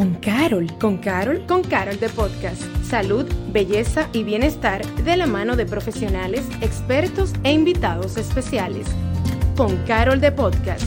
Con Carol. ¿Con Carol? Con Carol de Podcast. Salud, belleza y bienestar de la mano de profesionales, expertos e invitados especiales. Con Carol de Podcast.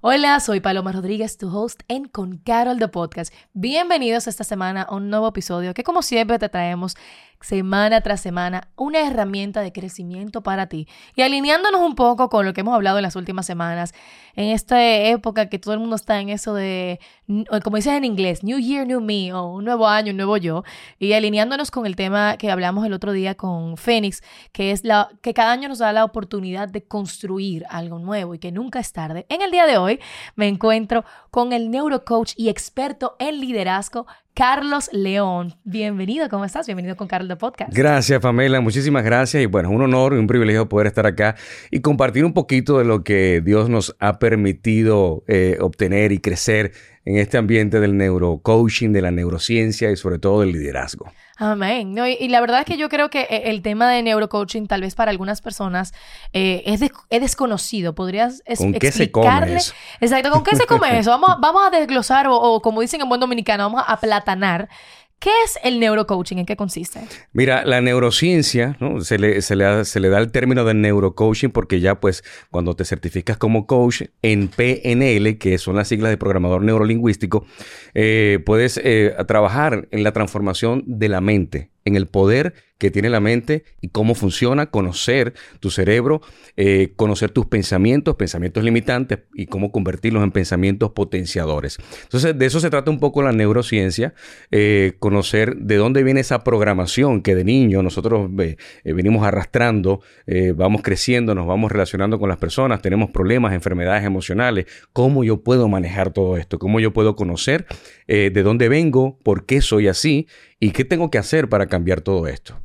Hola, soy Paloma Rodríguez, tu host en Con Carol de Podcast. Bienvenidos esta semana a un nuevo episodio que como siempre te traemos semana tras semana una herramienta de crecimiento para ti. Y alineándonos un poco con lo que hemos hablado en las últimas semanas, en esta época que todo el mundo está en eso de, como dicen en inglés, New Year, New Me, o un nuevo año, un nuevo yo, y alineándonos con el tema que hablamos el otro día con Fénix, que es la, que cada año nos da la oportunidad de construir algo nuevo y que nunca es tarde. En el día de hoy me encuentro con el neurocoach y experto en liderazgo Carlos León. Bienvenido, ¿cómo estás? Bienvenido con Carlos de Podcast. Gracias, Pamela, muchísimas gracias. Y bueno, un honor y un privilegio poder estar acá y compartir un poquito de lo que Dios nos ha permitido eh, obtener y crecer en este ambiente del neurocoaching, de la neurociencia y sobre todo del liderazgo. Amén. y, la verdad es que yo creo que eh, el tema de neurocoaching tal vez para algunas personas eh, es, desconocido. ¿Podrías ¿Con qué se come eso? Exacto, ¿con qué se come eso? Vamos, vamos a desglosar o, o, como dicen en buen dominicano, vamos a aplatanar ¿Qué es el neurocoaching? ¿En qué consiste? Mira, la neurociencia, se, le, da el término de neurocoaching porque ya pues cuando te certificas como coach en PNL, que son las siglas de programador neurolingüístico, eh, puedes eh, trabajar en la transformación de la mente, en el poder que tiene la mente y cómo funciona, conocer tu cerebro, eh, conocer tus pensamientos, pensamientos limitantes y cómo convertirlos en pensamientos potenciadores. Entonces, de eso se trata un poco la neurociencia, eh, conocer de dónde viene esa programación que de niño nosotros eh, venimos arrastrando, vamos creciendo, nos vamos relacionando con las personas, tenemos problemas, enfermedades emocionales, cómo yo puedo manejar todo esto, cómo yo puedo conocer de dónde vengo, por qué soy así y qué tengo que hacer para cambiar todo esto.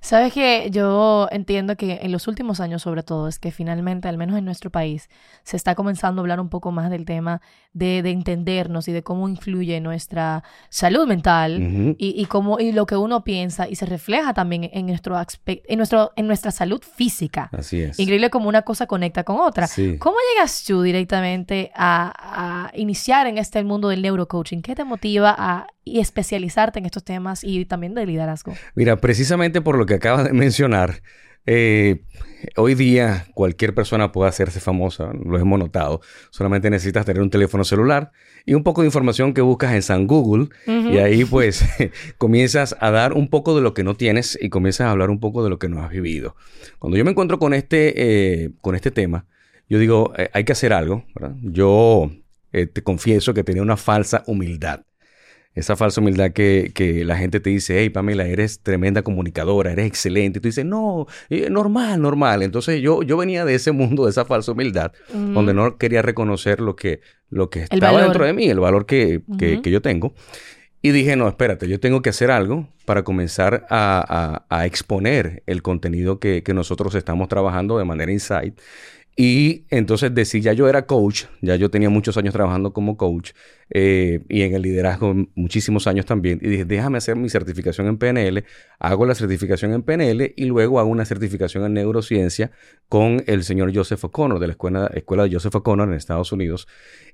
Sabes que yo entiendo que en los últimos años, sobre todo, es que finalmente, al menos en nuestro país, se está comenzando a hablar un poco más del tema de, entendernos y de cómo influye nuestra salud mental y, cómo y lo que uno piensa y se refleja también en nuestro aspecto, en nuestro, en nuestra salud física. Así es. Increíble como una cosa conecta con otra. ¿Cómo llegas tú directamente a, a iniciar en este mundo del neurocoaching? ¿Qué te motiva a y especializarte en estos temas y también de liderazgo? Mira, precisamente por lo que acabas de mencionar, eh, hoy día cualquier persona puede hacerse famosa, lo hemos notado. Solamente necesitas tener un teléfono celular y un poco de información que buscas en San Google y ahí pues comienzas a dar un poco de lo que no tienes y comienzas a hablar un poco de lo que no has vivido. Cuando yo me encuentro con este, eh, con este tema, yo digo, eh, hay que hacer algo. Yo te confieso que tenía una falsa humildad esa falsa humildad que, que, la gente te dice, hey Pamela, eres tremenda comunicadora, eres excelente. Y tú dices, no, eh, normal, normal. Entonces yo, yo venía de ese mundo, de esa falsa humildad, donde no quería reconocer lo que, lo que estaba dentro de mí, el valor que, que, que, yo tengo. Y dije, no, espérate, yo tengo que hacer algo para comenzar a, a, a exponer el contenido que, que nosotros estamos trabajando de manera insight y entonces decía, ya yo era coach, ya yo tenía muchos años trabajando como coach eh, y en el liderazgo muchísimos años también. Y dije, déjame hacer mi certificación en PNL, hago la certificación en PNL y luego hago una certificación en neurociencia con el señor Joseph O'Connor de la escuela, escuela de Joseph O'Connor en Estados Unidos.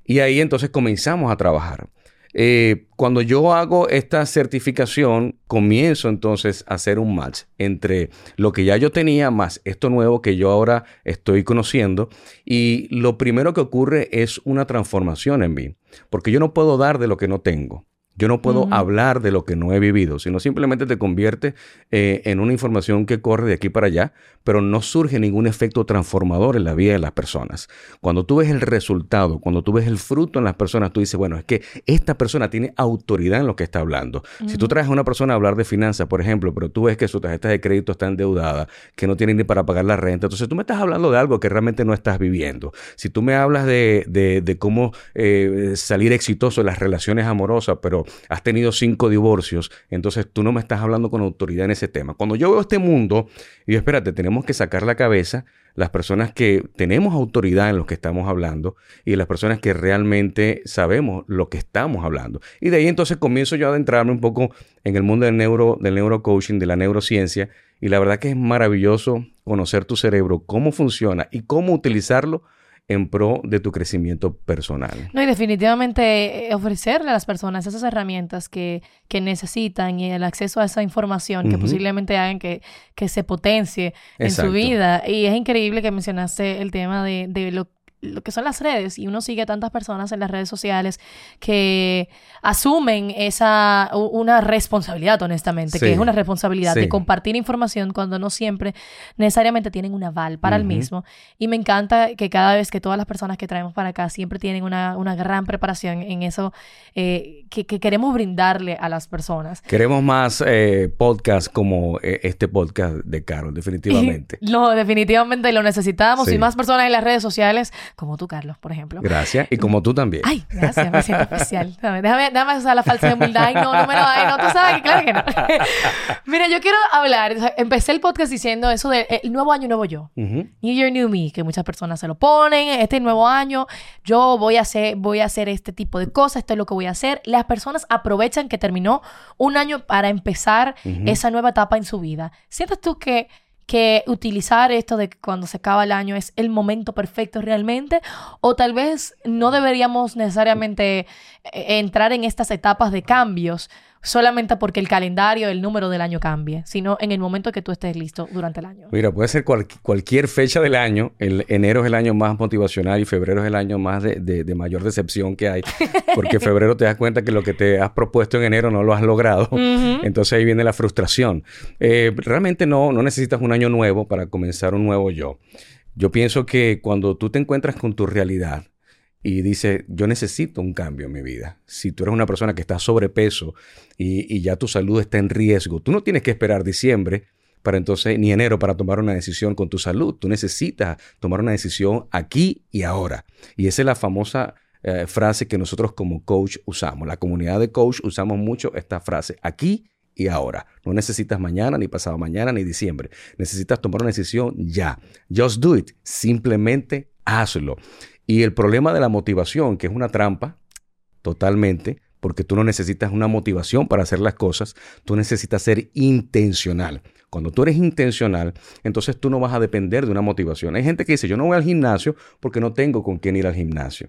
Y ahí entonces comenzamos a trabajar. Eh, cuando yo hago esta certificación, comienzo entonces a hacer un match entre lo que ya yo tenía más esto nuevo que yo ahora estoy conociendo. Y lo primero que ocurre es una transformación en mí, porque yo no puedo dar de lo que no tengo. Yo no puedo hablar de lo que no he vivido, sino simplemente te convierte eh, en una información que corre de aquí para allá, pero no surge ningún efecto transformador en la vida de las personas. Cuando tú ves el resultado, cuando tú ves el fruto en las personas, tú dices, bueno, es que esta persona tiene autoridad en lo que está hablando. Si tú traes a una persona a hablar de finanzas, por ejemplo, pero tú ves que su tarjeta de crédito está endeudada, que no tiene ni para pagar la renta, entonces tú me estás hablando de algo que realmente no estás viviendo. Si tú me hablas de, de, cómo eh, salir exitoso en las relaciones amorosas, pero has tenido cinco divorcios, entonces tú no me estás hablando con autoridad en ese tema. Cuando yo veo este mundo, y yo, espérate, tenemos que sacar la cabeza las personas que tenemos autoridad en lo que estamos hablando y las personas que realmente sabemos lo que estamos hablando. Y de ahí entonces comienzo yo a adentrarme un poco en el mundo del neuro, del neurocoaching, de la neurociencia, Y la verdad que es maravilloso conocer tu cerebro, cómo funciona y cómo utilizarlo en pro de tu crecimiento personal. No, y definitivamente eh, ofrecerle a las personas esas herramientas que, que necesitan y el acceso a esa información que posiblemente hagan que, que se potencie en su vida. Y es increíble que mencionaste el tema de, de lo lo que son las redes y uno sigue a tantas personas en las redes sociales que asumen esa una responsabilidad honestamente que es una responsabilidad de compartir información cuando no siempre necesariamente tienen un aval para el mismo. Y me encanta que cada vez que todas las personas que traemos para acá siempre tienen una, una gran preparación en eso eh, que, queremos brindarle a las personas. Queremos más eh, podcasts como eh, este podcast de Carol definitivamente. No definitivamente lo necesitamos y más personas en las redes sociales como tú, Carlos, por ejemplo. Gracias. Y como tú también. Ay, gracias, me siento especial. Déjame, déjame usar la falsa humildad. Ay, no, no me lo ay, no, tú sabes que claro que no. Mira, yo quiero hablar, empecé el podcast diciendo eso del de, nuevo año, nuevo yo. New Year, New Me, que muchas personas se lo ponen. Este nuevo año, yo voy a hacer, voy a hacer este tipo de cosas, esto es lo que voy a hacer. Las personas aprovechan que terminó un año para empezar esa nueva etapa en su vida. ¿Sientes tú que que utilizar esto de que cuando se acaba el año es el momento perfecto realmente o tal vez no deberíamos necesariamente eh, entrar en estas etapas de cambios solamente porque el calendario, el número del año cambie, sino en el momento que tú estés listo durante el año. Mira, puede ser cualquier fecha del año. El enero es el año más motivacional y febrero es el año más de, mayor decepción que hay. Porque febrero te das cuenta que lo que te has propuesto en enero no lo has logrado. Entonces ahí viene la frustración. Eh, realmente no, no necesitas un año nuevo para comenzar un nuevo yo. Yo pienso que cuando tú te encuentras con tu realidad, y dice, yo necesito un cambio en mi vida. Si tú eres una persona que está sobrepeso y, y ya tu salud está en riesgo, tú no tienes que esperar diciembre para entonces, ni enero para tomar una decisión con tu salud. Tú necesitas tomar una decisión aquí y ahora. Y esa es la famosa eh, frase que nosotros como coach usamos. La comunidad de coach usamos mucho esta frase, aquí y ahora. No necesitas mañana, ni pasado mañana, ni diciembre. Necesitas tomar una decisión ya. Just do it. Simplemente hazlo. Y el problema de la motivación, que es una trampa, totalmente, porque tú no necesitas una motivación para hacer las cosas, tú necesitas ser intencional. Cuando tú eres intencional, entonces tú no vas a depender de una motivación. Hay gente que dice, yo no voy al gimnasio porque no tengo con quién ir al gimnasio.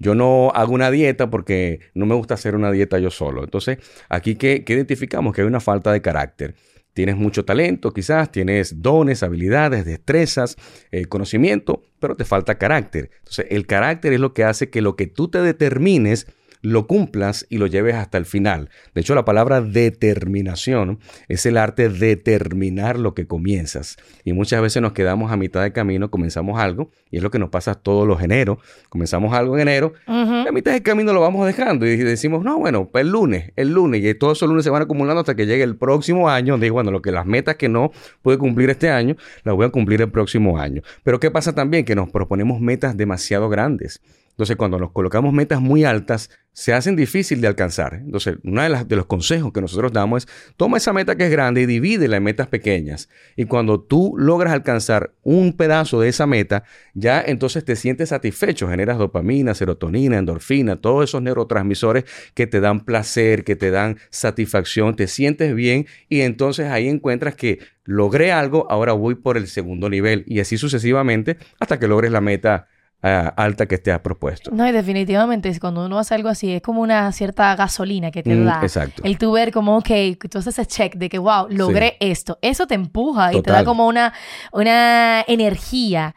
Yo no hago una dieta porque no me gusta hacer una dieta yo solo. Entonces, aquí que, identificamos que hay una falta de carácter. Tienes mucho talento, quizás, tienes dones, habilidades, destrezas, eh, conocimiento, pero te falta carácter. Entonces, el carácter es lo que hace que lo que tú te determines lo cumplas y lo lleves hasta el final. De hecho, la palabra determinación es el arte de determinar lo que comienzas. Y muchas veces nos quedamos a mitad de camino, comenzamos algo, y es lo que nos pasa todos los enero. Comenzamos algo en enero, a mitad de camino lo vamos dejando y decimos, no, bueno, pues el lunes, el lunes, y todos esos lunes se van acumulando hasta que llegue el próximo año, donde bueno, lo que las metas que no pude cumplir este año, las voy a cumplir el próximo año. Pero ¿qué pasa también? Que nos proponemos metas demasiado grandes. Entonces, cuando nos colocamos metas muy altas, se hacen difícil de alcanzar. Entonces, uno de, de, los consejos que nosotros damos es, toma esa meta que es grande y divídela en metas pequeñas. Y cuando tú logras alcanzar un pedazo de esa meta, ya entonces te sientes satisfecho, generas dopamina, serotonina, endorfina, todos esos neurotransmisores que te dan placer, que te dan satisfacción, te sientes bien y entonces ahí encuentras que logré algo, ahora voy por el segundo nivel y así sucesivamente hasta que logres la meta alta que te has propuesto. No, y definitivamente cuando uno hace algo así es como una cierta gasolina que te mm, da. Exacto. El tu ver como, ok, haces ese check de que, wow, logré esto. Eso te empuja y te da como una, una energía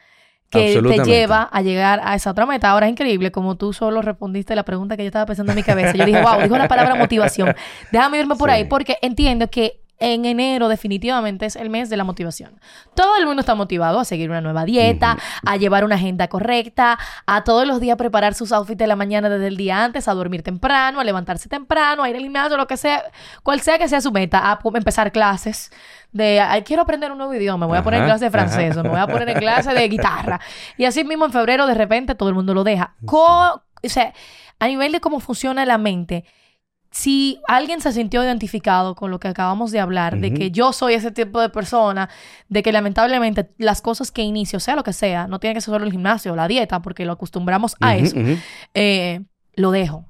que te lleva a llegar a esa otra meta. Ahora es increíble como tú solo respondiste la pregunta que yo estaba pensando en mi cabeza. Yo dije, wow, dijo la palabra motivación. Déjame irme por ahí porque entiendo que en enero definitivamente es el mes de la motivación. Todo el mundo está motivado a seguir una nueva dieta, a llevar una agenda correcta, a todos los días preparar sus outfits de la mañana desde el día antes, a dormir temprano, a levantarse temprano, a ir al gimnasio, lo que sea, cual sea que sea su meta, a empezar clases de quiero aprender un nuevo idioma, me voy a poner en clase de francés, me voy a poner en clase de guitarra. Y así mismo en febrero de repente todo el mundo lo deja. o sea, a nivel de cómo funciona la mente, si alguien se sintió identificado con lo que acabamos de hablar, de que yo soy ese tipo de persona, de que lamentablemente las cosas que inicio, sea lo que sea, no tiene que ser solo el gimnasio o la dieta, porque lo acostumbramos a eso, eh, lo dejo.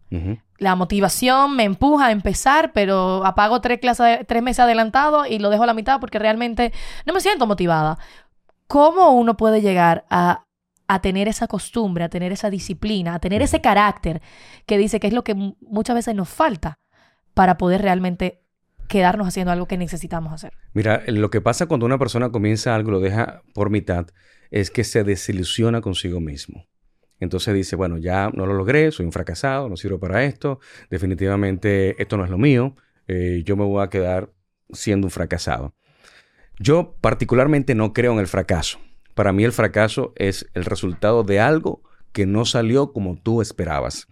la motivación me empuja a empezar, pero apago tres, clases, tres meses adelantado y lo dejo a la mitad porque realmente no me siento motivada. ¿Cómo uno puede llegar a, a tener esa costumbre, a tener esa disciplina, a tener ese carácter que dice que es lo que muchas veces nos falta para poder realmente quedarnos haciendo algo que necesitamos hacer? Mira, lo que pasa cuando una persona comienza algo, lo deja por mitad, es que se desilusiona consigo mismo. Entonces dice, bueno, ya no lo logré, soy un fracasado, no sirvo para esto, definitivamente esto no es lo mío, eh, yo me voy a quedar siendo un fracasado. Yo particularmente no creo en el fracaso. Para mí el fracaso es el resultado de algo que no salió como tú esperabas.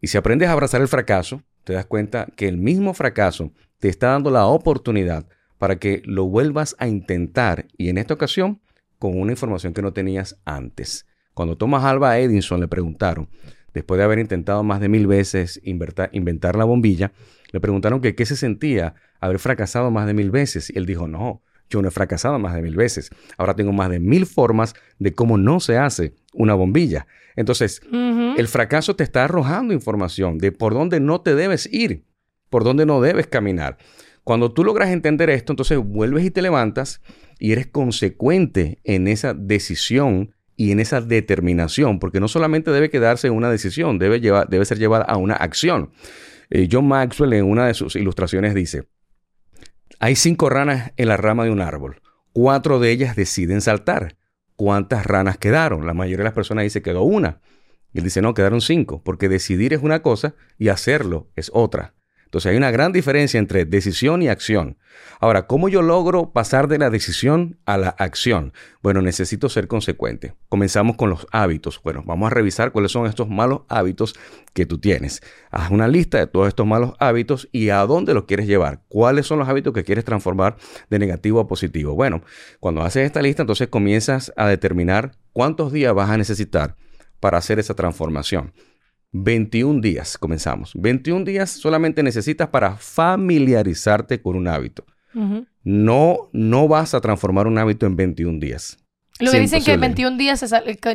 Y si aprendes a abrazar el fracaso, te das cuenta que el mismo fracaso te está dando la oportunidad para que lo vuelvas a intentar y en esta ocasión con una información que no tenías antes. Cuando Thomas Alba Edison le preguntaron, después de haber intentado más de mil veces inventar la bombilla, le preguntaron que qué se sentía haber fracasado más de mil veces. Y él dijo, no, yo no he fracasado más de mil veces. Ahora tengo más de mil formas de cómo no se hace una bombilla. Entonces, el fracaso te está arrojando información de por dónde no te debes ir, por dónde no debes caminar. Cuando tú logras entender esto, entonces vuelves y te levantas y eres consecuente en esa decisión y en esa determinación, porque no solamente debe quedarse en una decisión, debe, llevar, debe ser llevada a una acción. Eh, John Maxwell en una de sus ilustraciones dice, hay cinco ranas en la rama de un árbol, cuatro de ellas deciden saltar. ¿Cuántas ranas quedaron? La mayoría de las personas dice quedó una. Y él dice, no, quedaron cinco, porque decidir es una cosa y hacerlo es otra. Entonces hay una gran diferencia entre decisión y acción. Ahora, ¿cómo yo logro pasar de la decisión a la acción? Bueno, necesito ser consecuente. Comenzamos con los hábitos. Bueno, vamos a revisar cuáles son estos malos hábitos que tú tienes. Haz una lista de todos estos malos hábitos y a dónde los quieres llevar. ¿Cuáles son los hábitos que quieres transformar de negativo a positivo? Bueno, cuando haces esta lista, entonces comienzas a determinar cuántos días vas a necesitar para hacer esa transformación. 21 días, comenzamos. 21 días solamente necesitas para familiarizarte con un hábito. No, no vas a transformar un hábito en 21 días. Lo que dicen que en 21 días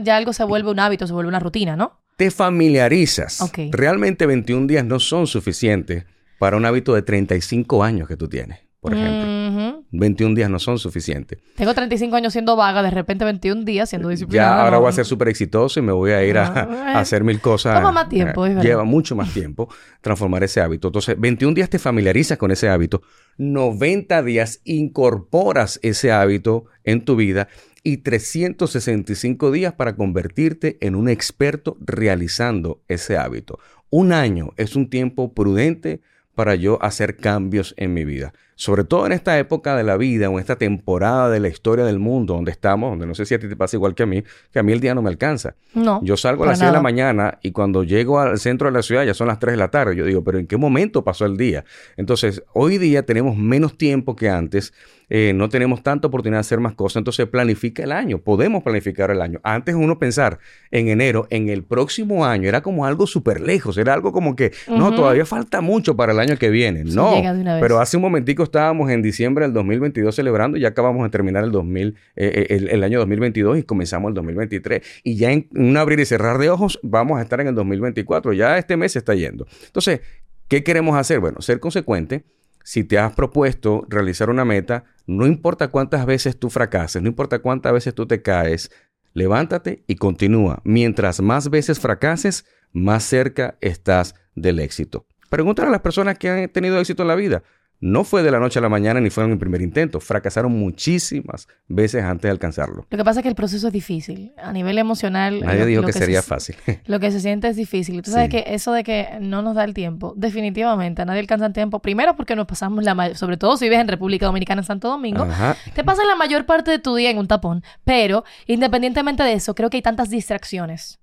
ya algo se vuelve un hábito, se vuelve una rutina, ¿no? Te familiarizas. Realmente 21 días no son suficientes para un hábito de 35 años que tú tienes por ejemplo. 21 días no son suficientes. Tengo 35 años siendo vaga, de repente 21 días siendo disciplinada. Ya ahora voy a ser súper exitoso y me voy a ir a, ah, hacer mil cosas. Toma más tiempo, es Lleva mucho más tiempo transformar ese hábito. Entonces, 21 días te familiarizas con ese hábito, 90 días incorporas ese hábito en tu vida y 365 días para convertirte en un experto realizando ese hábito. Un año es un tiempo prudente para yo hacer cambios en mi vida. Sobre todo en esta época de la vida o en esta temporada de la historia del mundo donde estamos, donde no sé si a ti te pasa igual que a mí, que a mí el día no me alcanza. No. Yo salgo a las 6 de la mañana y cuando llego al centro de la ciudad ya son las 3 de la tarde. Yo digo, pero ¿en qué momento pasó el día? Entonces, hoy día tenemos menos tiempo que antes eh, no tenemos tanta oportunidad de hacer más cosas, entonces planifica el año, podemos planificar el año. Antes uno pensar en enero, en el próximo año, era como algo súper lejos, era algo como que, no, todavía falta mucho para el año que viene. no, pero hace un momentico estábamos en diciembre del 2022 celebrando y ya acabamos de terminar el, 2000, eh, eh, el, el, año 2022 y comenzamos el 2023. Y ya en un abrir y cerrar de ojos vamos a estar en el 2024, ya este mes está yendo. Entonces, ¿qué queremos hacer? Bueno, ser consecuente si te has propuesto realizar una meta, no importa cuántas veces tú fracases, no importa cuántas veces tú te caes, levántate y continúa. Mientras más veces fracases, más cerca estás del éxito. Pregúntale a las personas que han tenido éxito en la vida. No fue de la noche a la mañana ni fue en mi primer intento. Fracasaron muchísimas veces antes de alcanzarlo. Lo que pasa es que el proceso es difícil. A nivel emocional. Nadie dijo que, sería fácil. Lo que se siente es difícil. Tú sabes que eso de que no nos da el tiempo, definitivamente, a nadie alcanza el tiempo. Primero porque nos pasamos la sobre todo si vives en República Dominicana, en Santo Domingo, te pasas la mayor parte de tu día en un tapón. Pero, independientemente de eso, creo que hay tantas distracciones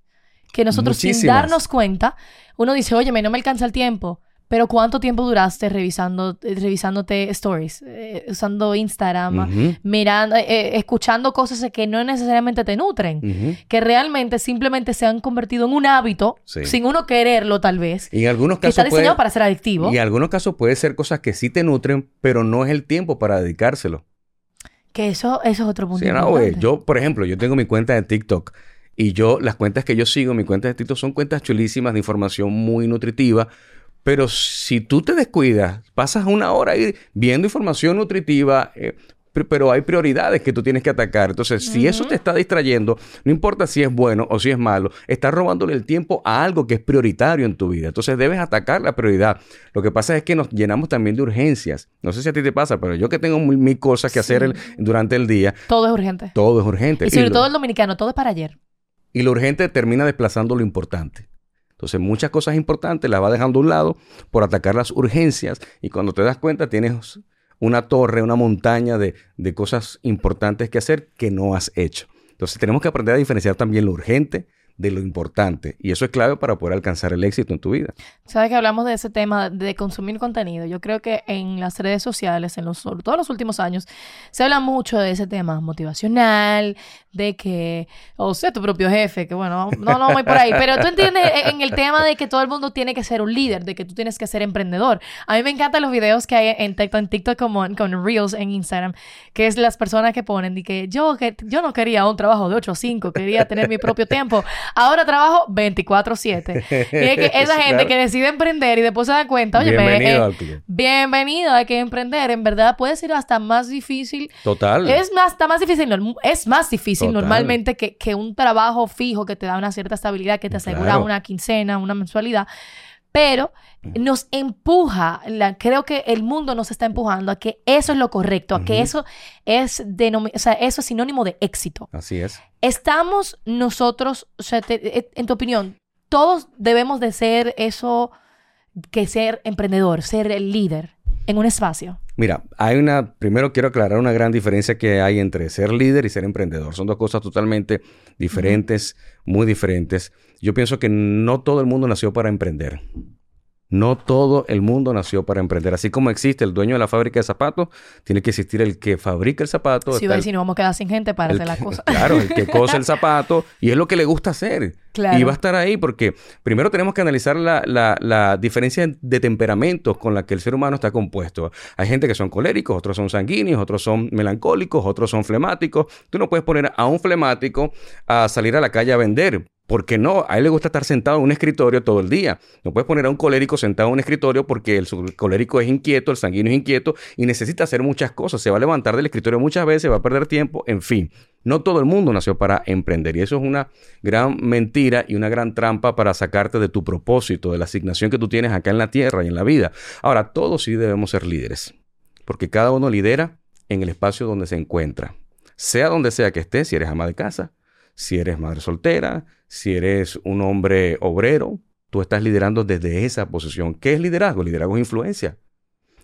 que nosotros sin darnos cuenta, uno dice, oye, no me alcanza el tiempo pero ¿cuánto tiempo duraste revisando, eh, revisándote stories, eh, usando Instagram, mirando, eh, escuchando cosas que no necesariamente te nutren, que realmente simplemente se han convertido en un hábito, sin uno quererlo tal vez, y en algunos casos que está diseñado para ser adictivo. Y en algunos casos puede ser cosas que sí te nutren, pero no es el tiempo para dedicárselo. Que eso, eso es otro punto. Sí, no, yo, por ejemplo, yo tengo mi cuenta de TikTok Y yo, las cuentas que yo sigo, mi cuenta de TikTok son cuentas chulísimas de información muy nutritiva. Pero si tú te descuidas, pasas una hora ahí viendo información nutritiva, eh, pero hay prioridades que tú tienes que atacar. Entonces, si eso te está distrayendo, no importa si es bueno o si es malo, estás robándole el tiempo a algo que es prioritario en tu vida. Entonces, debes atacar la prioridad. Lo que pasa es que nos llenamos también de urgencias. No sé si a ti te pasa, pero yo que tengo mil, cosas que hacer durante el día. Todo es urgente. Todo es urgente. Y sobre todo el dominicano, todo es para ayer. Y lo urgente termina desplazando lo importante. Entonces, muchas cosas importantes las va dejando a un lado por atacar las urgencias y cuando te das cuenta tienes una torre, una montaña de, de cosas importantes que hacer que no has hecho. Entonces tenemos que aprender a diferenciar también lo urgente de lo importante. Y eso es clave para poder alcanzar el éxito en tu vida. Sabes que hablamos de ese tema de consumir contenido. Yo creo que en las redes sociales, en los, sobre todo en los últimos años, se habla mucho de ese tema motivacional, de que, o sea, tu propio jefe, que bueno, no, no voy por ahí, pero tú entiendes en el tema de que todo el mundo tiene que ser un líder, de que tú tienes que ser emprendedor. A mí me encantan los videos que hay en TikTok, en TikTok como con Reels en Instagram, que es las personas que ponen de que yo, que yo no quería un trabajo de 8 a 5, quería tener mi propio tiempo. Ahora trabajo 24/7. Y es que esa gente que decide emprender y después se da cuenta, oye, bienvenido, eh, bienvenido, hay que emprender. En verdad puede ser hasta más difícil. Total. Es más, está más difícil, es más difícil normalmente que, que, un trabajo fijo que te da una cierta estabilidad, que te asegura una quincena, una mensualidad pero nos empuja, creo que el mundo nos está empujando a que eso es lo correcto, a que eso es, o sea, eso es sinónimo de éxito. Así es. Estamos nosotros, o sea, eh, en tu opinión, todos debemos de ser eso que ser emprendedor, ser el líder en un espacio. Mira, hay una, primero quiero aclarar una gran diferencia que hay entre ser líder y ser emprendedor. Son dos cosas totalmente diferentes, muy diferentes. Yo pienso que no todo el mundo nació para emprender. No todo el mundo nació para emprender. Así como existe el dueño de la fábrica de zapatos, tiene que existir el que fabrica el zapato. Sí, va a decir, no vamos a quedar sin gente para hacer la cosa. Claro, el que cose el zapato y es lo que le gusta hacer. Y va a estar ahí porque primero tenemos que analizar la, la, diferencia de temperamentos con la que el ser humano está compuesto. Hay gente que son coléricos, otros son sanguíneos, otros son melancólicos, otros son flemáticos. Tú no puedes poner a un flemático a salir a la calle a vender porque no, a él le gusta estar sentado en un escritorio todo el día. No puedes poner a un colérico sentado en un escritorio porque el colérico es inquieto, el sanguíneo es inquieto y necesita hacer muchas cosas. Se va a levantar del escritorio muchas veces, va a perder tiempo, en fin. No todo el mundo nació para emprender y eso es una gran mentira y una gran trampa para sacarte de tu propósito, de la asignación que tú tienes acá en la tierra y en la vida. Ahora, todos sí debemos ser líderes, porque cada uno lidera en el espacio donde se encuentra. Sea donde sea que estés, si eres ama de casa, si eres madre soltera, si eres un hombre obrero, tú estás liderando desde esa posición. ¿Qué es liderazgo? Liderazgo es influencia.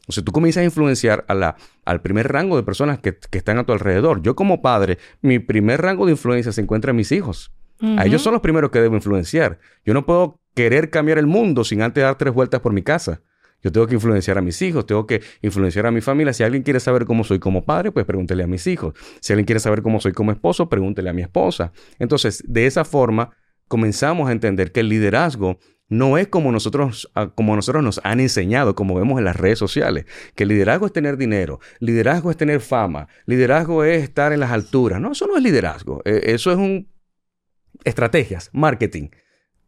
O sea, tú comienzas a influenciar a la, al primer rango de personas que, están a tu alrededor. Yo como padre, mi primer rango de influencia se encuentra en mis hijos. A ellos son los primeros que debo influenciar. Yo no puedo querer cambiar el mundo sin antes dar tres vueltas por mi casa. Yo tengo que influenciar a mis hijos, tengo que influenciar a mi familia. Si alguien quiere saber cómo soy como padre, pues pregúntele a mis hijos. Si alguien quiere saber cómo soy como esposo, pregúntele a mi esposa. Entonces, de esa forma, comenzamos a entender que el liderazgo no es como nosotros, ah, como nosotros nos han enseñado, como vemos en las redes sociales, que el liderazgo es tener dinero, liderazgo es tener fama, liderazgo es estar en las alturas. No, eso no es liderazgo. Eh, eso es un estrategias, marketing.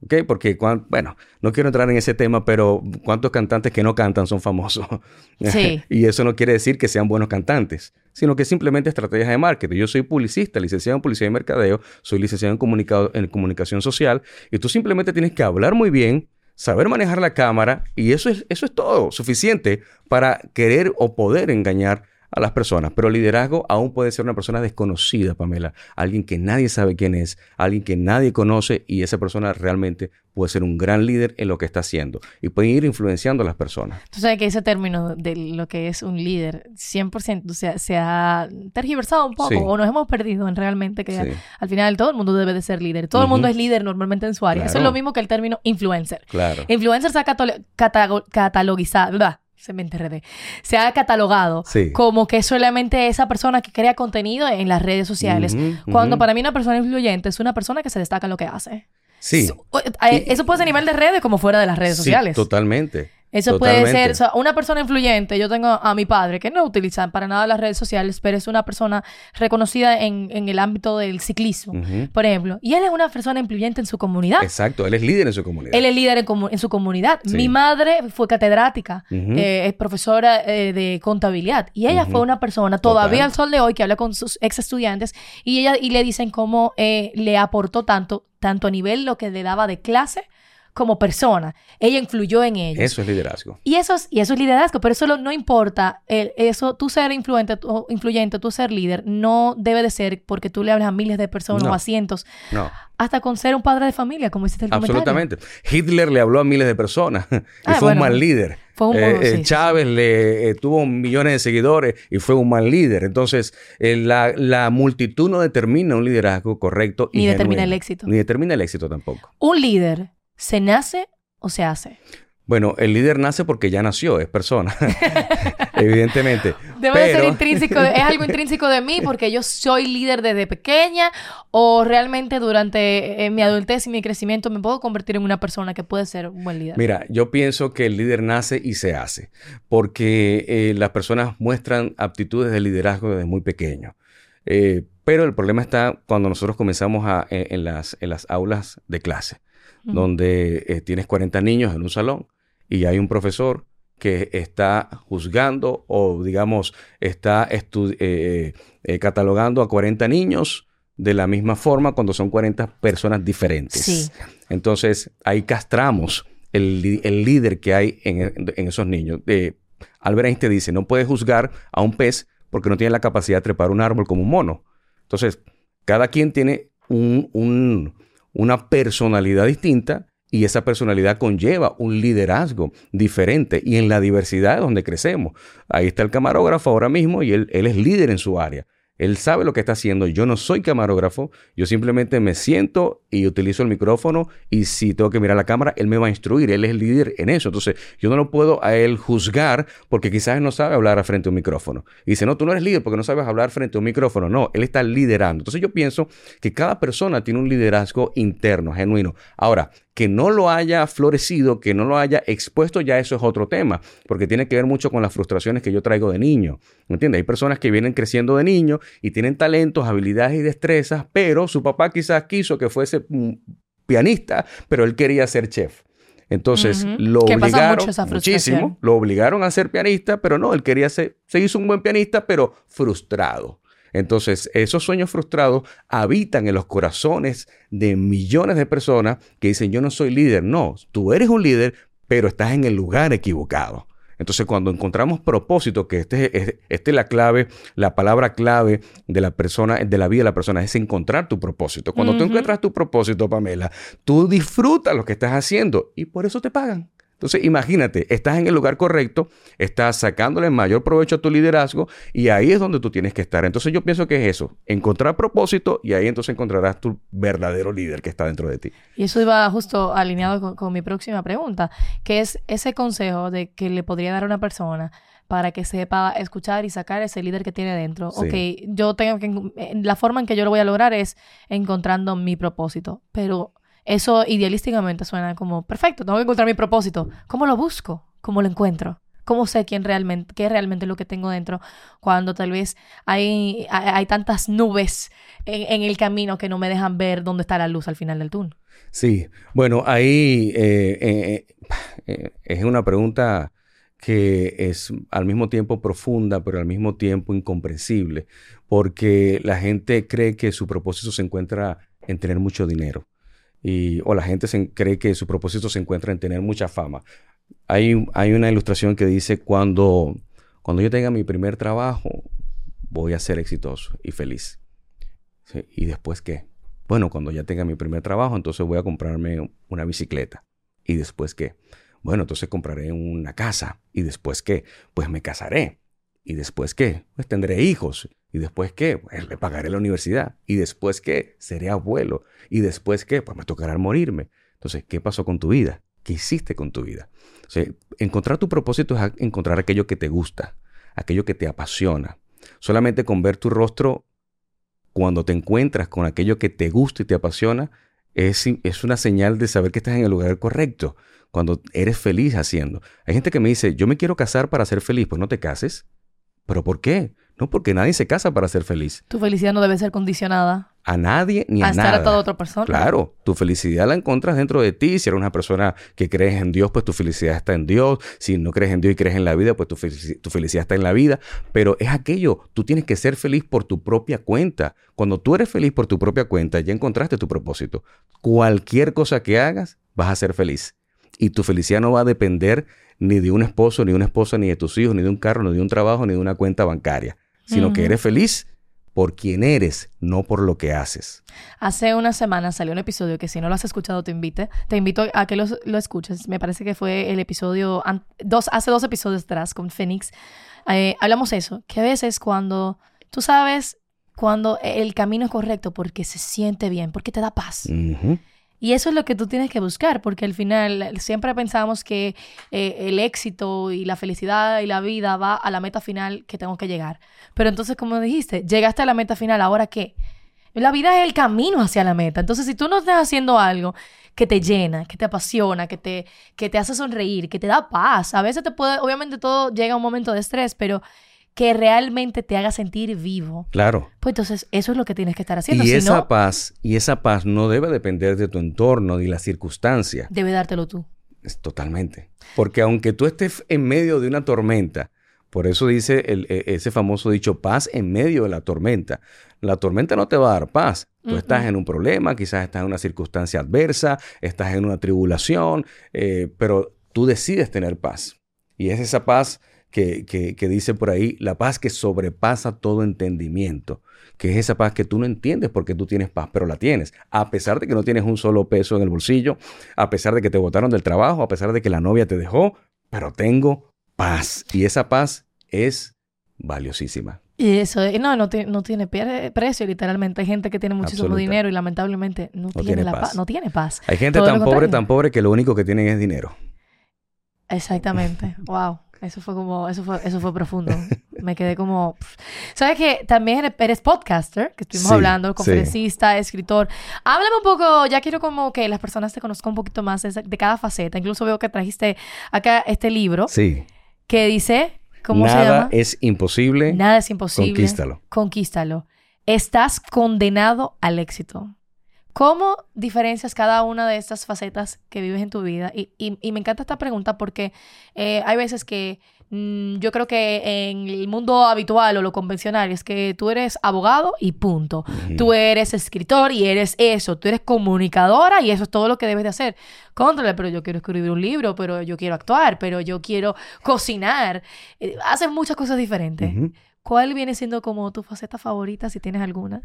¿Ok? Porque, bueno, no quiero entrar en ese tema, pero ¿cuántos cantantes que no cantan son famosos? Sí. y eso no quiere decir que sean buenos cantantes, sino que simplemente estrategias de marketing. Yo soy publicista, licenciado en publicidad y mercadeo, soy licenciado en, en comunicación social, y tú simplemente tienes que hablar muy bien, saber manejar la cámara, y eso es, eso es todo, suficiente para querer o poder engañar a las personas. Pero liderazgo aún puede ser una persona desconocida, Pamela. Alguien que nadie sabe quién es, alguien que nadie conoce y esa persona realmente puede ser un gran líder en lo que está haciendo y puede ir influenciando a las personas. Tú sabes que ese término de lo que es un líder 100% se, se ha tergiversado un poco o nos hemos perdido en realmente que al final todo el mundo debe de ser líder. Todo el mundo es líder normalmente en su área. Eso es lo mismo que el término influencer. Claro. Influencer se ha catalogizado, ¿verdad? Se me enterré, se ha catalogado como que solamente esa persona que crea contenido en las redes sociales. cuando para mí una persona influyente es una persona que se destaca en lo que hace. Sí. Eh, eso puede ser a nivel de redes como fuera de las redes sí, sociales. Totalmente. Eso puede ser, o sea, una persona influyente. Yo tengo a mi padre, que no utiliza para nada las redes sociales, pero es una persona reconocida en, en el ámbito del ciclismo, por ejemplo. Y él es una persona influyente en su comunidad. Exacto, él es líder en su comunidad. Él es líder en, comu- en su comunidad. Sí. Mi madre fue catedrática, eh, es profesora eh, de contabilidad. Y ella fue una persona, todavía Total. al sol de hoy, que habla con sus ex estudiantes y, ella, y le dicen cómo eh, le aportó tanto, tanto a nivel lo que le daba de clase como persona. Ella influyó en ellos. Eso es liderazgo. Y eso es, y eso es liderazgo, pero eso lo- no importa. el- eso, tú ser influente, tú, influyente, tú ser líder, no debe de ser porque tú le hablas a miles de personas No. o a cientos, No, hasta con ser un padre de familia, como hiciste el comentario. absolutamente. Hitler le habló a miles de personas y Ah, fue bueno. un mal líder. Fue un- Eh, eh, sí, sí, Chávez le eh, tuvo millones de seguidores y fue un mal líder. Entonces, eh, la, la multitud no determina un liderazgo correcto. y Ni determina genuino. el éxito. Ni determina el éxito tampoco. Un líder, ¿se nace o se hace? Bueno, el líder nace porque ya nació, es persona. Evidentemente. Debe de ser intrínseco, de- es algo intrínseco de mí porque yo soy líder desde pequeña o realmente durante eh, mi adultez y mi crecimiento me puedo convertir en una persona que puede ser un buen líder. Mira, yo pienso que el líder nace y se hace, porque eh, las personas muestran aptitudes de liderazgo desde muy pequeño. Eh, pero el problema está cuando nosotros comenzamos a, en, en las, en las aulas de clase, Donde eh, tienes 40 niños en un salón y hay un profesor que está juzgando o, digamos, está eh, eh, catalogando a 40 niños de la misma forma cuando son 40 personas diferentes. Sí. Entonces, ahí castramos el, el líder que hay en, en esos niños. Eh, Albert Einstein dice, no puedes juzgar a un pez porque no tiene la capacidad de trepar un árbol como un mono. Entonces, cada quien tiene un- un- una personalidad distinta y esa personalidad conlleva un liderazgo diferente y en la diversidad donde crecemos. Ahí está el camarógrafo ahora mismo y él, él es líder en su área. Él sabe lo que está haciendo. Yo no soy camarógrafo. Yo simplemente me siento y utilizo el micrófono y si tengo que mirar la cámara, él me va a instruir. Él es el líder en eso. Entonces, yo no lo puedo a él juzgar porque quizás no sabe hablar frente a un micrófono. Y dice, no, tú no eres líder porque no sabes hablar frente a un micrófono. No, él está liderando. Entonces, yo pienso que cada persona tiene un liderazgo interno, genuino. Ahora, que no lo haya florecido, que no lo haya expuesto, ya eso es otro tema, porque tiene que ver mucho con las frustraciones que yo traigo de niño. ¿Me entiendes? Hay personas que vienen creciendo de niño y tienen talentos, habilidades y destrezas, pero su papá quizás quiso que fuese mm, pianista, pero él quería ser chef. Entonces lo obligaron muchísimo, lo obligaron a ser pianista, pero no, él quería ser, se hizo un buen pianista, pero frustrado. Entonces, esos sueños frustrados habitan en los corazones de millones de personas que dicen, yo no soy líder. No, tú eres un líder, pero estás en el lugar equivocado. Entonces, cuando encontramos propósito, que este es este es la clave, la palabra clave de la persona, de la vida de la persona, es encontrar tu propósito. Cuando tú encuentras tu propósito, Pamela, tú disfrutas lo que estás haciendo y por eso te pagan. Entonces, imagínate, estás en el lugar correcto, estás sacándole el mayor provecho a tu liderazgo y ahí es donde tú tienes que estar. Entonces, yo pienso que es eso, encontrar propósito y ahí entonces encontrarás tu verdadero líder que está dentro de ti. Y eso iba justo alineado con, con mi próxima pregunta, que es ese consejo de que le podría dar a una persona para que sepa escuchar y sacar ese líder que tiene dentro. Sí. Ok, yo tengo que... La forma en que yo lo voy a lograr es encontrando mi propósito, pero eso idealísticamente suena como, perfecto, tengo que encontrar mi propósito. ¿Cómo lo busco? ¿Cómo lo encuentro? ¿Cómo sé quién realmente, qué es realmente lo que tengo dentro cuando tal vez hay, hay, tantas nubes en, en el camino que no me dejan ver dónde está la luz al final del túnel? Sí, bueno, ahí eh, eh, eh, es una pregunta que es al mismo tiempo profunda, pero al mismo tiempo incomprensible, porque la gente cree que su propósito se encuentra en tener mucho dinero, y, o la gente se, cree que su propósito se encuentra en tener mucha fama. Hay, una ilustración que dice, cuando, cuando yo tenga mi primer trabajo, voy a ser exitoso y feliz. ¿Y después qué? Bueno, cuando ya tenga mi primer trabajo, entonces voy a comprarme una bicicleta. ¿Y después qué? Bueno, entonces compraré una casa. ¿Y después qué? Pues me casaré. ¿Y después qué? Pues tendré hijos. ¿Y después qué? Pues le pagaré la universidad. ¿Y después qué? Seré abuelo. ¿Y después qué? Pues me tocará morirme. Entonces, ¿qué pasó con tu vida? ¿Qué hiciste con tu vida? O encontrar tu propósito es encontrar aquello que te gusta, aquello que te apasiona. Solamente con ver tu rostro cuando te encuentras con aquello que te gusta y te apasiona, es, es una señal de saber que estás en el lugar correcto. cuando eres feliz haciendo. Hay gente que me dice, yo me quiero casar para ser feliz, pues no te cases. ¿Pero por qué? No, porque nadie se casa para ser feliz. Tu felicidad no debe ser condicionada A nadie ni a, a estar nada. atado a otra persona. Claro, tu felicidad la encuentras dentro de ti. Si eres una persona que crees en Dios, pues tu felicidad está en Dios. Si no crees en Dios y crees en la vida, pues tu, felici- tu felicidad está en la vida. Pero es aquello, tú tienes que ser feliz por tu propia cuenta. Cuando tú eres feliz por tu propia cuenta, ya encontraste tu propósito. Cualquier cosa que hagas, vas a ser feliz. Y tu felicidad no va a depender ni de un esposo, ni de una esposa, ni de tus hijos, ni de un carro, ni de un trabajo, ni de una cuenta bancaria. Sino que Ujú. eres feliz por quien eres, no por lo que haces. Hace una semana salió un episodio que si no lo has escuchado te invite, te invito a que lo, lo escuches. Me parece que fue el episodio dos, hace dos episodios atrás con Phoenix. Eh, hablamos eso, que a veces cuando tú sabes cuando el camino es correcto porque se siente bien, porque te da paz. Ujú. Y eso es lo que tú tienes que buscar, porque al final siempre pensamos que eh, el éxito y la felicidad y la vida va a la meta final que tengo que llegar. Pero entonces, como dijiste, llegaste a la meta final, ¿ahora qué? La vida es el camino hacia la meta. Entonces, si tú no estás haciendo algo que te llena, que te apasiona, que te, que te hace sonreír, que te da paz, a veces te puede, obviamente todo llega a un momento de estrés, pero que realmente te haga sentir vivo. Claro. Pues entonces, eso es lo que tienes que estar haciendo. Y si esa no, paz, y esa paz no debe depender de tu entorno ni la circunstancia. debe dártelo tú. Es totalmente. Porque aunque tú estés en medio de una tormenta, por eso dice el- e- ese famoso dicho, paz en medio de la tormenta. La tormenta no te va a dar paz. Tú estás en un problema, quizás estás en una circunstancia adversa, estás en una tribulación, eh, pero tú decides tener paz. Y es esa paz que, que- que dice por ahí, la paz que sobrepasa todo entendimiento, que es esa paz que tú no entiendes porque tú tienes paz, pero la tienes, a pesar de que no tienes un solo peso en el bolsillo, a pesar de que te botaron del trabajo, a pesar de que la novia te dejó, pero tengo paz. Y esa paz es valiosísima. Y eso, no, no, no tiene pre- precio, literalmente. Hay gente que tiene muchísimo Absoluta. dinero y lamentablemente no, tiene, tiene la paz. paz. No tiene paz. Hay gente Todo tan pobre, tan pobre que lo único que tienen es dinero. Exactamente. wow. Eso fue como, eso fue, eso fue profundo. Me quedé como. pff. ¿Sabes que también eres, podcaster? Que estuvimos Sí, hablando, sí. conferencista, escritor. Háblame un poco, ya quiero como que las personas te conozcan un poquito más de, cada faceta. Incluso veo que trajiste acá este libro Sí. que dice, ¿cómo se Nada llama? es imposible. Nada es imposible. Conquístalo. Conquístalo. Estás condenado al éxito. ¿Cómo diferencias cada una de estas facetas que vives en tu vida? Y, y- y me encanta esta pregunta porque eh, hay veces que mm, yo creo que en el mundo habitual o lo convencional es que tú eres abogado y punto. Tú eres escritor y eres eso. Tú eres comunicadora y eso es todo lo que debes de hacer. Contrale, pero yo quiero escribir un libro, pero yo quiero actuar, pero yo quiero cocinar. Eh, haces muchas cosas diferentes. ¿Cuál viene siendo como tu faceta favorita, si tienes alguna?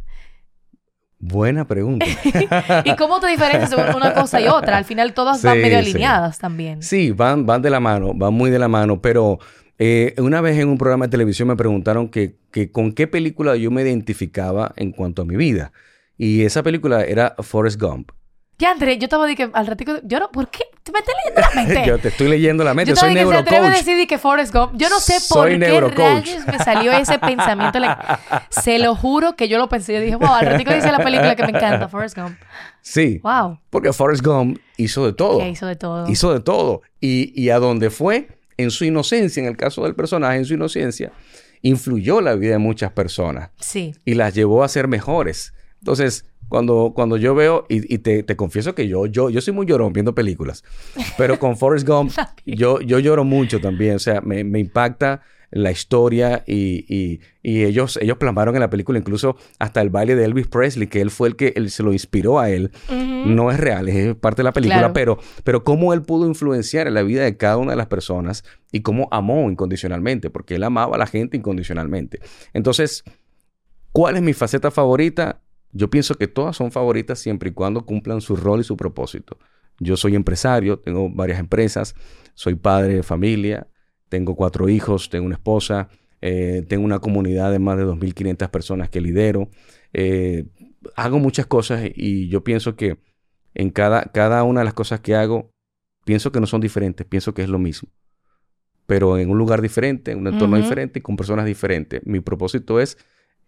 Buena pregunta. ¿Y cómo te diferencias de una cosa y otra? Al final todas van medio sí. alineadas también. Sí, van, van de la mano, van muy de la mano, pero eh, una vez en un programa de televisión me preguntaron que, que con qué película yo me identificaba en cuanto a mi vida. Y esa película era Forrest Gump. Ya, André, yo estaba de que al ratico... Yo no... ¿Por qué? ¿Te me estás leyendo la mente? yo te estoy leyendo la mente, Yo estaba soy neurocoach. decir de que Forrest Gump. Yo no sé por qué rayos me salió ese pensamiento. like, se lo juro que yo lo pensé. Yo dije, wow, al ratico dice la película que me encanta, Forrest Gump. Sí, Wow. porque Forrest Gump hizo de todo. Que hizo de todo. Hizo de todo. Y, y a donde fue, en su inocencia, en el caso del personaje, en su inocencia, influyó la vida de muchas personas Sí. y las llevó a ser mejores. Entonces, cuando, cuando yo veo, y, y te, te confieso que yo, yo, yo soy muy llorón viendo películas, pero con Forrest Gump yo, yo lloro mucho también, o sea, me, me impacta la historia y, y- y ellos, ellos plasmaron en la película incluso hasta el baile de Elvis Presley, que él fue el que él se lo inspiró a él. No es real, es parte de la película, Claro. pero, pero cómo él pudo influenciar en la vida de cada una de las personas y cómo amó incondicionalmente, porque él amaba a la gente incondicionalmente. Entonces, ¿cuál es mi faceta favorita? Yo pienso que todas son favoritas siempre y cuando cumplan su rol y su propósito. Yo soy empresario, tengo varias empresas, soy padre de familia, tengo cuatro hijos, tengo una esposa, eh, tengo una comunidad de más de 2.500 personas que lidero. Eh, hago muchas cosas y yo pienso que en cada, cada una de las cosas que hago, pienso que no son diferentes, pienso que es lo mismo. Pero en un lugar diferente, en un entorno diferente y con personas diferentes. Mi propósito es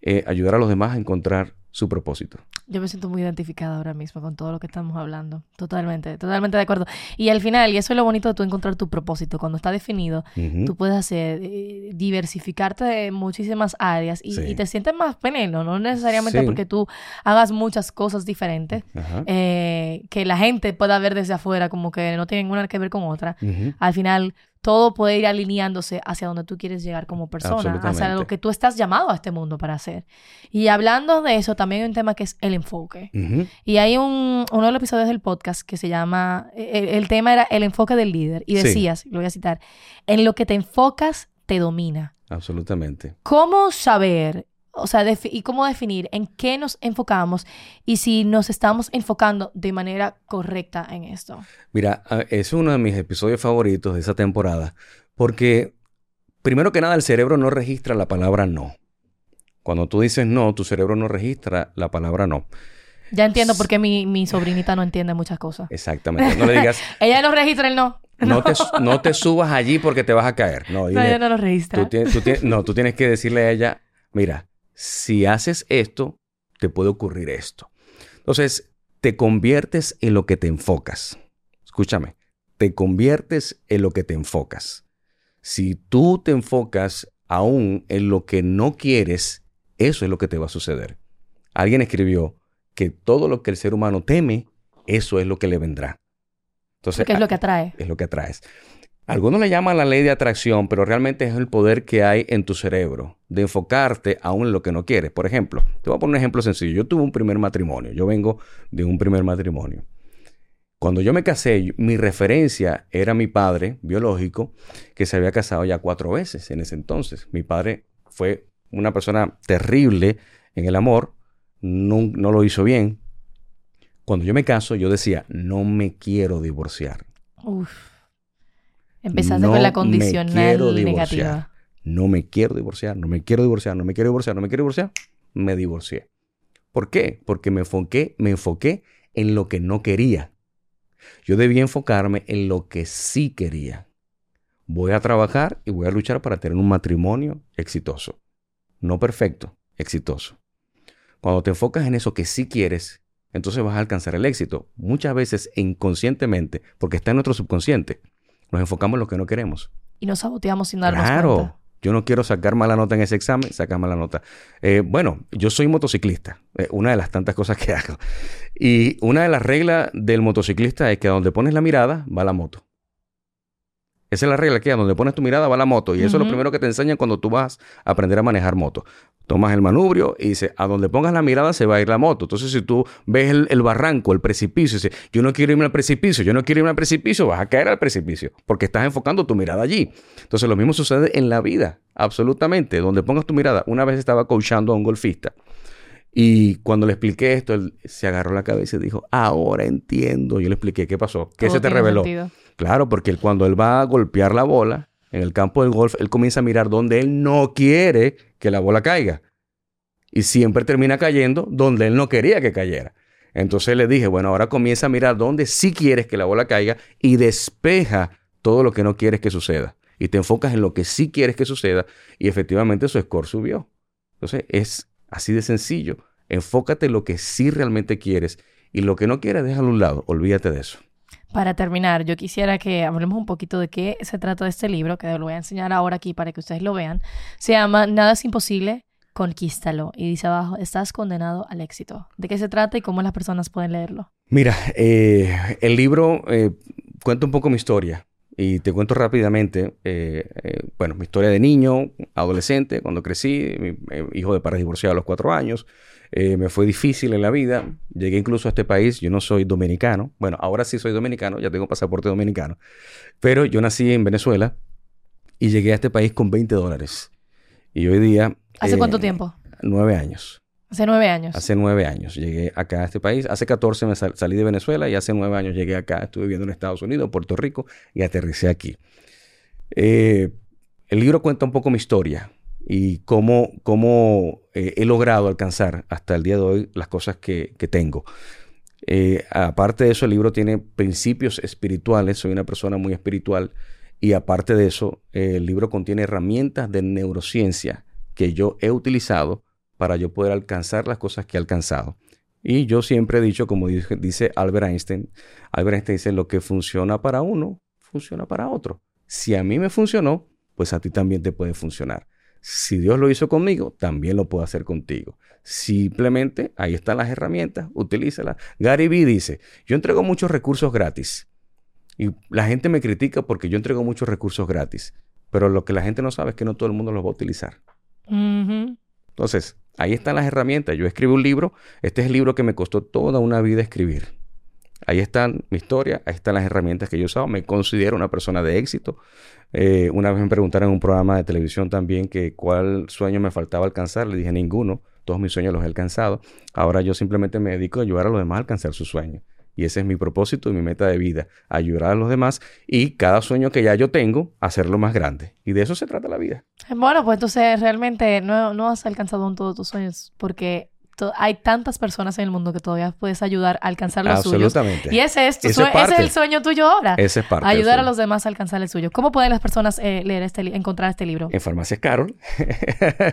eh, ayudar a los demás a encontrar su propósito. Yo me siento muy identificada ahora mismo con todo lo que estamos hablando. Totalmente, totalmente de acuerdo. Y al final, y eso es lo bonito de tú encontrar tu propósito, cuando está definido, tú puedes hacer, eh, diversificarte en muchísimas áreas y, Sí. y te sientes más pleno, no necesariamente Sí. porque tú hagas muchas cosas diferentes, eh, que la gente pueda ver desde afuera como que no tienen una que ver con otra. Al final, todo puede ir alineándose hacia donde tú quieres llegar como persona, hacia lo que tú estás llamado a este mundo para hacer. Y hablando de eso, también hay un tema que es el enfoque. Y hay un, uno de los episodios del podcast que se llama, el, el tema era el enfoque del líder. Y Sí. decías, lo voy a citar, en lo que te enfocas, te domina. Absolutamente. ¿Cómo saber, o sea, y cómo definir en qué nos enfocamos y si nos estamos enfocando de manera correcta en esto? Mira, a- es uno de mis episodios favoritos de esa temporada porque, primero que nada, el cerebro no registra la palabra no. Cuando tú dices no, tu cerebro no registra la palabra no. Ya entiendo por qué mi, mi sobrinita no entiende muchas cosas. Exactamente. No le digas, Ella no registra el no. no te, no te subas allí porque te vas a caer. No, ella no lo registra. tú tú no, tú tienes que decirle a ella, mira, si haces esto, te puede ocurrir esto. Entonces, te conviertes en lo que te enfocas. Escúchame, te conviertes en lo que te enfocas. Si tú te enfocas aún en lo que no quieres, eso es lo que te va a suceder. Alguien escribió que todo lo que el ser humano teme, eso es lo que le vendrá. Entonces, Porque es lo que atrae. es lo que atraes. Algunos le llaman la ley de atracción, pero realmente es el poder que hay en tu cerebro de enfocarte aún en lo que no quieres. Por ejemplo, te voy a poner un ejemplo sencillo. Yo tuve un primer matrimonio. Yo vengo de un primer matrimonio. Cuando yo me casé, mi referencia era mi padre biológico, que se había casado ya cuatro veces en ese entonces. Mi padre fue una persona terrible en el amor, no, no lo hizo bien. Cuando yo me caso, yo decía, no me quiero divorciar. Empezaste No con la me condicional quiero divorciar. negativa. No me quiero divorciar, no me quiero divorciar, no me quiero divorciar, no me quiero divorciar. Me divorcié. ¿Por qué? Porque me enfoqué, me enfoqué en lo que no quería. Yo debía enfocarme en lo que sí quería. Voy a trabajar y voy a luchar para tener un matrimonio exitoso. No perfecto, exitoso. Cuando te enfocas en eso que sí quieres, entonces vas a alcanzar el éxito. Muchas veces inconscientemente, porque está en nuestro subconsciente, nos enfocamos en lo que no queremos. Y nos saboteamos sin darnos Claro. cuenta. Yo no quiero sacar mala nota en ese examen, sacar mala nota. Eh, bueno, yo soy motociclista, eh, una de las tantas cosas que hago. Y una de las reglas del motociclista es que a donde pones la mirada va la moto. Esa es la regla que a donde pones tu mirada va la moto. Y eso es lo primero que te enseñan cuando tú vas a aprender a manejar moto. Tomas el manubrio y dice, a donde pongas la mirada se va a ir la moto. Entonces, si tú ves el, el barranco, el precipicio, y dices, yo no quiero irme al precipicio, yo no quiero irme al precipicio, vas a caer al precipicio, porque estás enfocando tu mirada allí. Entonces, lo mismo sucede en la vida, absolutamente. Donde pongas tu mirada. Una vez estaba coachando a un golfista y cuando le expliqué esto, él se agarró la cabeza y dijo, ahora entiendo. Yo le expliqué, ¿qué pasó? ¿Qué Todo se te reveló? sentido. Claro, porque él, cuando él va a golpear la bola en el campo del golf, él comienza a mirar donde él no quiere que la bola caiga. Y siempre termina cayendo donde él no quería que cayera. Entonces le dije, bueno, ahora comienza a mirar donde sí quieres que la bola caiga y despeja todo lo que no quieres que suceda. Y te enfocas en lo que sí quieres que suceda y efectivamente su score subió. Entonces es así de sencillo. Enfócate en lo que sí realmente quieres y lo que no quieres, déjalo a un lado. Olvídate de eso. Para terminar, yo quisiera que hablemos un poquito de qué se trata de este libro, que lo voy a enseñar ahora aquí para que ustedes lo vean. Se llama Nada es imposible, conquístalo. Y dice abajo, estás condenado al éxito. ¿De qué se trata y cómo las personas pueden leerlo? Mira, eh, el libro eh, cuenta un poco mi historia y te cuento rápidamente, eh, eh, bueno, mi historia de niño, adolescente, cuando crecí, mi- hijo de padres divorciados a los cuatro años, eh, me fue difícil en la vida, llegué incluso a este país, yo no soy dominicano, bueno, ahora sí soy dominicano, ya tengo pasaporte dominicano, pero yo nací en Venezuela y llegué a este país con 20 dólares. Y hoy día... ¿Hace eh, cuánto tiempo? Nueve años. Hace nueve años. Hace nueve años llegué acá a este país. Hace 14 me sal- salí de Venezuela y hace nueve años llegué acá. Estuve viviendo en Estados Unidos, Puerto Rico y aterricé aquí. Eh, el libro cuenta un poco mi historia y cómo, cómo eh, he logrado alcanzar hasta el día de hoy las cosas que, tengo. Eh, aparte de eso, el libro tiene principios espirituales. Soy una persona muy espiritual. Y aparte de eso, eh, el libro contiene herramientas de neurociencia que yo he utilizado para yo poder alcanzar las cosas que he alcanzado. Y yo siempre he dicho, como dice, Albert Einstein, Albert Einstein dice, lo que funciona para uno, funciona para otro. Si a mí me funcionó, pues a ti también te puede funcionar. Si Dios lo hizo conmigo, también lo puedo hacer contigo. Simplemente ahí están las herramientas, utilízalas. Gary Vee dice, yo entrego muchos recursos gratis. Y la gente me critica porque yo entrego muchos recursos gratis. Pero lo que la gente no sabe es que no todo el mundo los va a utilizar. Entonces, ahí están las herramientas. Yo escribo un libro. Este es el libro que me costó toda una vida escribir. Ahí están mi historia, ahí están las herramientas que yo he usado. Me considero una persona de éxito. Eh, una vez me preguntaron en un programa de televisión también que cuál sueño me faltaba alcanzar. Le dije ninguno. Todos mis sueños los he alcanzado. Ahora yo simplemente me dedico a ayudar a los demás a alcanzar sus sueños. Y ese es mi propósito y mi meta de vida, ayudar a los demás y cada sueño que ya yo tengo, hacerlo más grande. Y de eso se trata la vida. Bueno, pues entonces realmente no, no has alcanzado aún todos tus sueños porque hay tantas personas en el mundo que todavía puedes ayudar a alcanzar los Absolutamente. Y ese es, ese es el sueño tuyo ahora. Ese es parte. Ayudar a los demás a alcanzar el suyo. ¿Cómo pueden las personas eh, leer este encontrar este libro? En Farmacias Carol.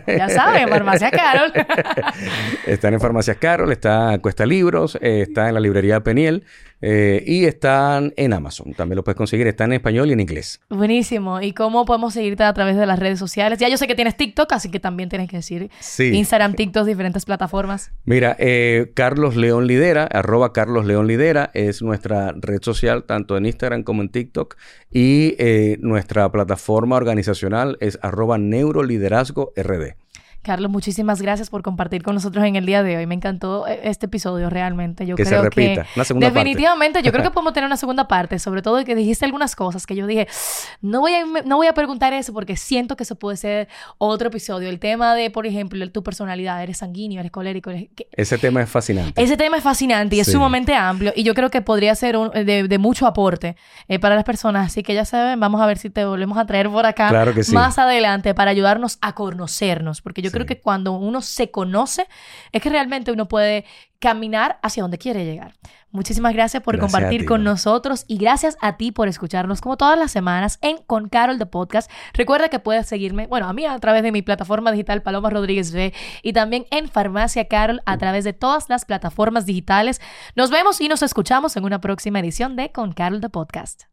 ya saben, en Farmacias Carol. Están en Farmacias Carol, está Cuesta Libros, eh, está en la librería Peniel. Eh, y están en Amazon. También lo puedes conseguir. Están en español y en inglés. Buenísimo. ¿Y cómo podemos seguirte a través de las redes sociales? Ya yo sé que tienes TikTok, así que también tienes que decir Instagram, TikTok, diferentes plataformas. Mira, eh, Carlos León Lidera, arroba Carlos León Lidera, es nuestra red social, tanto en Instagram como en TikTok. Y eh, nuestra plataforma organizacional es arroba Neuroliderazgo RD. Carlos, muchísimas gracias por compartir con nosotros en el día de hoy. Me encantó eh, este episodio realmente. Yo que creo se repita. que una segunda definitivamente yo creo que podemos tener una segunda parte, sobre todo de que dijiste algunas cosas que yo dije, no voy a no voy a preguntar eso porque siento que eso puede ser otro episodio. El tema de, por ejemplo, tu personalidad, eres sanguíneo, eres colérico, ese tema es fascinante. Ese tema es fascinante y es sumamente amplio y yo creo que podría ser de, mucho aporte eh, para las personas, así que ya saben, vamos a ver si te volvemos a traer por acá más adelante para ayudarnos a conocernos, porque yo creo que cuando uno se conoce, es que realmente uno puede caminar hacia donde quiere llegar. Muchísimas gracias por compartir con nosotros y gracias a ti por escucharnos como todas las semanas en Con Carol de Podcast. Recuerda que puedes seguirme, bueno, a mí a través de mi plataforma digital Paloma Rodríguez B y también en Farmacia Carol a través de todas las plataformas digitales. Nos vemos y nos escuchamos en una próxima edición de Con Carol de Podcast.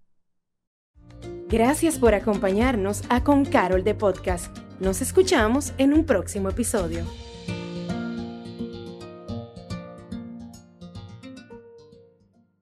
Gracias por acompañarnos a Con Carol de Podcast. Nos escuchamos en un próximo episodio.